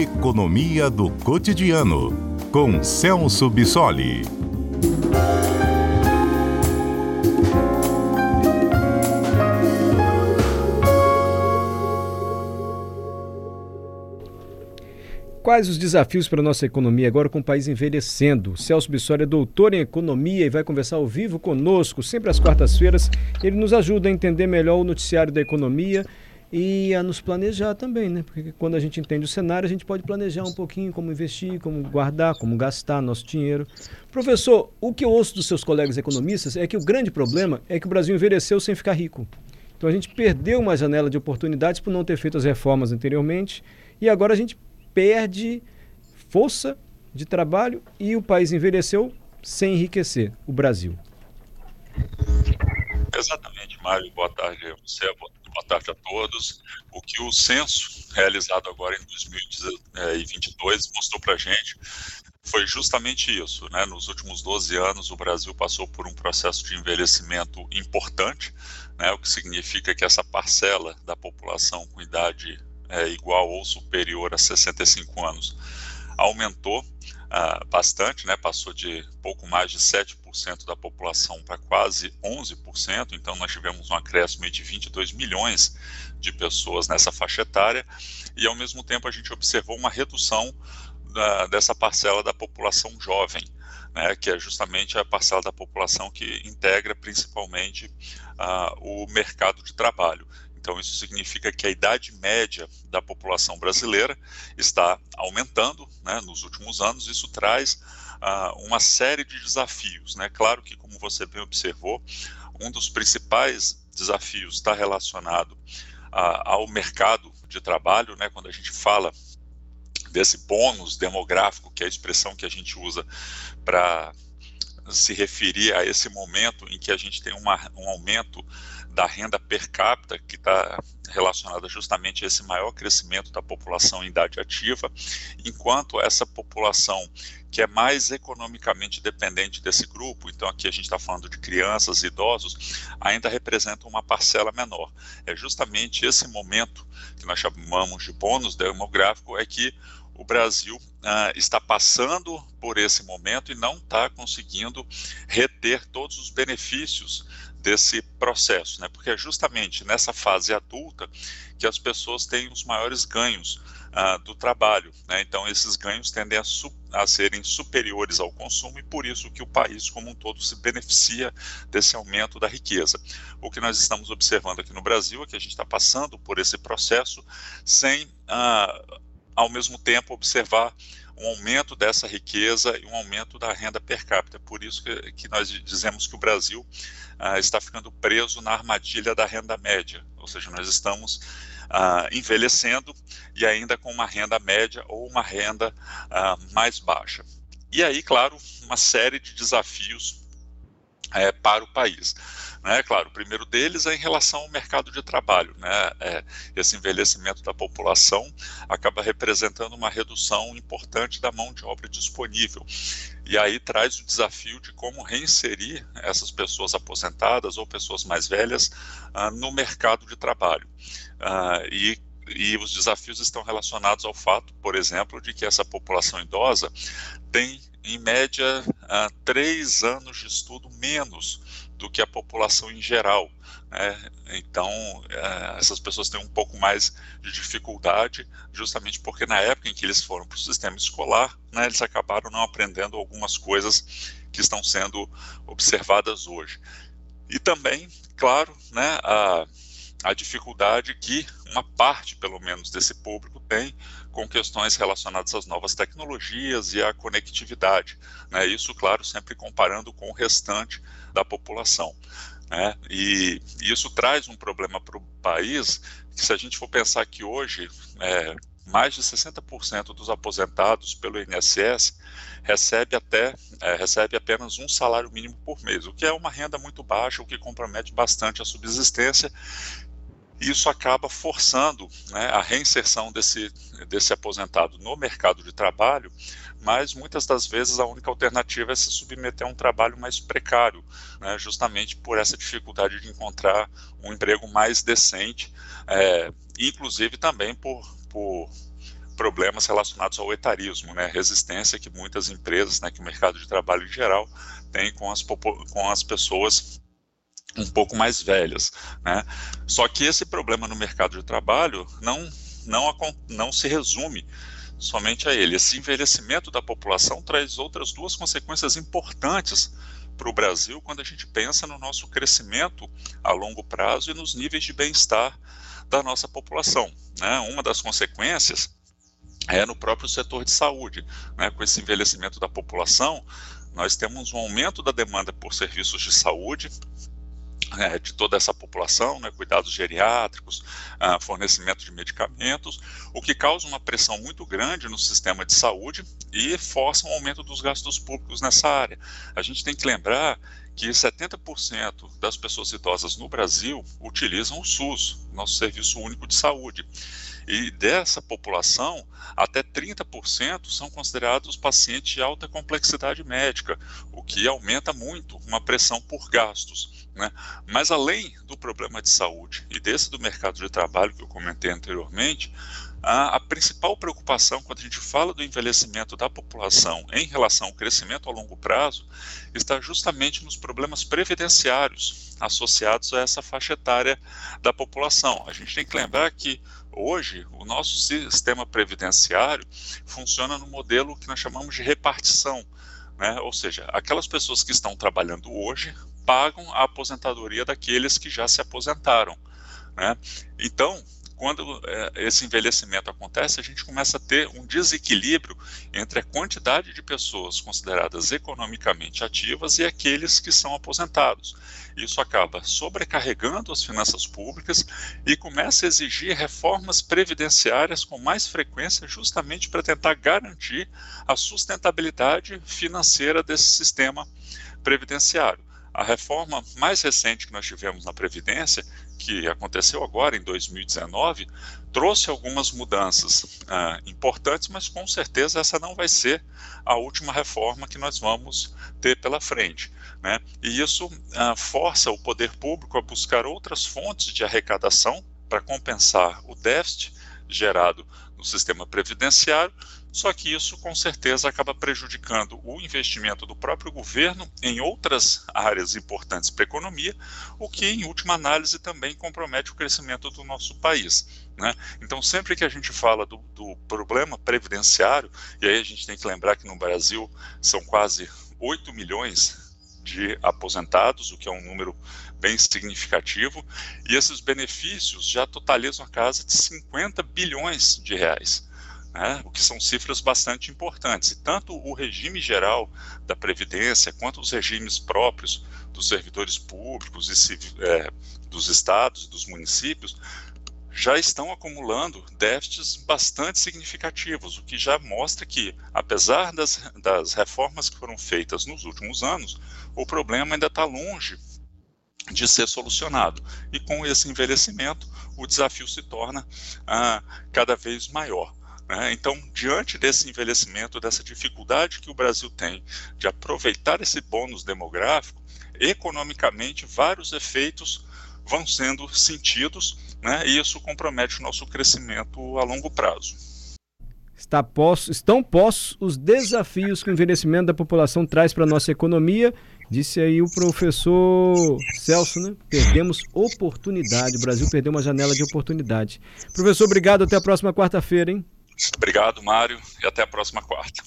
Economia do Cotidiano, com Celso Bissoli. Quais os desafios para a nossa economia agora com o país envelhecendo? Celso Bissoli é doutor em economia e vai conversar ao vivo conosco, sempre às quartas-feiras. Ele nos ajuda a entender melhor o noticiário da economia e a nos planejar também, né? Porque quando a gente entende o cenário, a gente pode planejar um pouquinho como investir, como guardar, como gastar nosso dinheiro. Professor, o que eu ouço dos seus colegas economistas é que o grande problema é que o Brasil envelheceu sem ficar rico. Então a gente perdeu uma janela de oportunidades por não ter feito as reformas anteriormente e agora a gente perde força de trabalho e o país envelheceu sem enriquecer, o Brasil. Exatamente, Mário. Boa tarde a você, boa tarde a todos. O que o censo realizado agora em 2022 mostrou para a gente foi justamente isso. Né? Nos últimos 12 anos, o Brasil passou por um processo de envelhecimento importante, né? o que significa que essa parcela da população com idade é, igual ou superior a 65 anos aumentou ah, bastante, né, passou de pouco mais de 7% da população para quase 11%, então nós tivemos um acréscimo de 22 milhões de pessoas nessa faixa etária, e ao mesmo tempo a gente observou uma redução da, dessa parcela da população jovem, né, que é justamente a parcela da população que integra principalmente ah, o mercado de trabalho. Então, isso significa que a idade média da população brasileira está aumentando né, nos últimos anos. Isso traz uh, uma série de desafios. Né? Claro que, como você bem observou, um dos principais desafios está relacionado uh, ao mercado de trabalho. Né? Quando a gente fala desse bônus demográfico, que é a expressão que a gente usa para se referir a esse momento em que a gente tem uma, um aumento da renda per capita, que está relacionada justamente a esse maior crescimento da população em idade ativa, enquanto essa população que é mais economicamente dependente desse grupo, então aqui a gente está falando de crianças e idosos, ainda representa uma parcela menor. É justamente esse momento que nós chamamos de bônus demográfico, é que o Brasil ah, está passando por esse momento e não está conseguindo reter todos os benefícios desse processo, né? Porque é justamente nessa fase adulta que as pessoas têm os maiores ganhos ah, do trabalho, né? Então esses ganhos tendem a, a, serem superiores ao consumo e por isso que o país como um todo se beneficia desse aumento da riqueza. O que nós estamos observando aqui no Brasil é que a gente está passando por esse processo sem, ah, ao mesmo tempo, observar um aumento dessa riqueza e um aumento da renda per capita. Por isso que, que nós dizemos que o Brasil ah, está ficando preso na armadilha da renda média, ou seja, nós estamos ah, envelhecendo e ainda com uma renda média ou uma renda ah, mais baixa. E aí, claro, uma série de desafios é, para o país. Né? Claro, o primeiro deles é em relação ao mercado de trabalho. Né? É, esse envelhecimento da população acaba representando uma redução importante da mão de obra disponível. E aí traz o desafio de como reinserir essas pessoas aposentadas ou pessoas mais velhas ah, no mercado de trabalho. Ah, e e os desafios estão relacionados ao fato, por exemplo, de que essa população idosa tem, em média, uh, três anos de estudo menos do que a população em geral. Né? Então, uh, essas pessoas têm um pouco mais de dificuldade, justamente porque na época em que eles foram para o sistema escolar, né, eles acabaram não aprendendo algumas coisas que estão sendo observadas hoje. E também, claro, né, a a dificuldade que uma parte, pelo menos, desse público tem com questões relacionadas às novas tecnologias e à conectividade. Né? Isso, claro, sempre comparando com o restante da população. Né? E isso traz um problema para o país, que se a gente for pensar que hoje é, mais de 60% dos aposentados pelo INSS recebe até é, recebe apenas um salário mínimo por mês, o que é uma renda muito baixa, o que compromete bastante a subsistência isso acaba forçando né, a reinserção desse, desse aposentado no mercado de trabalho, mas muitas das vezes a única alternativa é se submeter a um trabalho mais precário, né, justamente por essa dificuldade de encontrar um emprego mais decente, é, inclusive também por, por problemas relacionados ao etarismo, né, resistência que muitas empresas, né, que o mercado de trabalho em geral tem com as, com as pessoas um pouco mais velhas, né? Só que esse problema no mercado de trabalho não não não se resume somente a ele. Esse envelhecimento da população traz outras duas consequências importantes para o Brasil quando a gente pensa no nosso crescimento a longo prazo e nos níveis de bem-estar da nossa população. Né? Uma das consequências é no próprio setor de saúde. Né? Com esse envelhecimento da população, nós temos um aumento da demanda por serviços de saúde, é, de toda essa população, né, cuidados geriátricos, uh, fornecimento de medicamentos, o que causa uma pressão muito grande no sistema de saúde e força um aumento dos gastos públicos nessa área. A gente tem que lembrar que 70% das pessoas idosas no Brasil utilizam o SUS, nosso Serviço Único de Saúde. E dessa população, até 30% são considerados pacientes de alta complexidade médica, o que aumenta muito uma pressão por gastos. Né? Mas além do problema de saúde e desse do mercado de trabalho que eu comentei anteriormente, a, a, principal preocupação quando a gente fala do envelhecimento da população em relação ao crescimento a longo prazo está justamente nos problemas previdenciários associados a essa faixa etária da população. A gente tem que lembrar que hoje o nosso sistema previdenciário funciona no modelo que nós chamamos de repartição. Né? Ou seja, aquelas pessoas que estão trabalhando hoje pagam a aposentadoria daqueles que já se aposentaram. Né? Então, quando é, esse envelhecimento acontece, a gente começa a ter um desequilíbrio entre a quantidade de pessoas consideradas economicamente ativas e aqueles que são aposentados. Isso acaba sobrecarregando as finanças públicas e começa a exigir reformas previdenciárias com mais frequência, justamente para tentar garantir a sustentabilidade financeira desse sistema previdenciário. A reforma mais recente que nós tivemos na Previdência, que aconteceu agora em 2019, trouxe algumas mudanças ah, importantes, mas com certeza essa não vai ser a última reforma que nós vamos ter pela frente. Né? E isso ah, força o poder público a buscar outras fontes de arrecadação para compensar o déficit gerado no sistema previdenciário, só que isso com certeza acaba prejudicando o investimento do próprio governo em outras áreas importantes para a economia, o que em última análise também compromete o crescimento do nosso país. Né? Então, sempre que a gente fala do, do problema previdenciário, e aí a gente tem que lembrar que no Brasil são quase 8 milhões de aposentados, o que é um número bem significativo, e esses benefícios já totalizam a casa de 50 bilhões de reais. Né, o que são cifras bastante importantes. E tanto o regime geral da Previdência, quanto os regimes próprios dos servidores públicos e é, dos estados e dos municípios já estão acumulando déficits bastante significativos, o que já mostra que, apesar das, das reformas que foram feitas nos últimos anos, o problema ainda está longe de ser solucionado. E com esse envelhecimento, o desafio se torna ah, cada vez maior. Né? Então, diante desse envelhecimento, dessa dificuldade que o Brasil tem de aproveitar esse bônus demográfico, economicamente, vários efeitos vão sendo sentidos né, e isso compromete o nosso crescimento a longo prazo. Está estão pós os desafios que o envelhecimento da população traz para a nossa economia. Disse aí o professor Celso, né? Perdemos oportunidade. O Brasil perdeu uma janela de oportunidade. Professor, obrigado. Até a próxima quarta-feira, hein? Obrigado, Mário, e até a próxima quarta.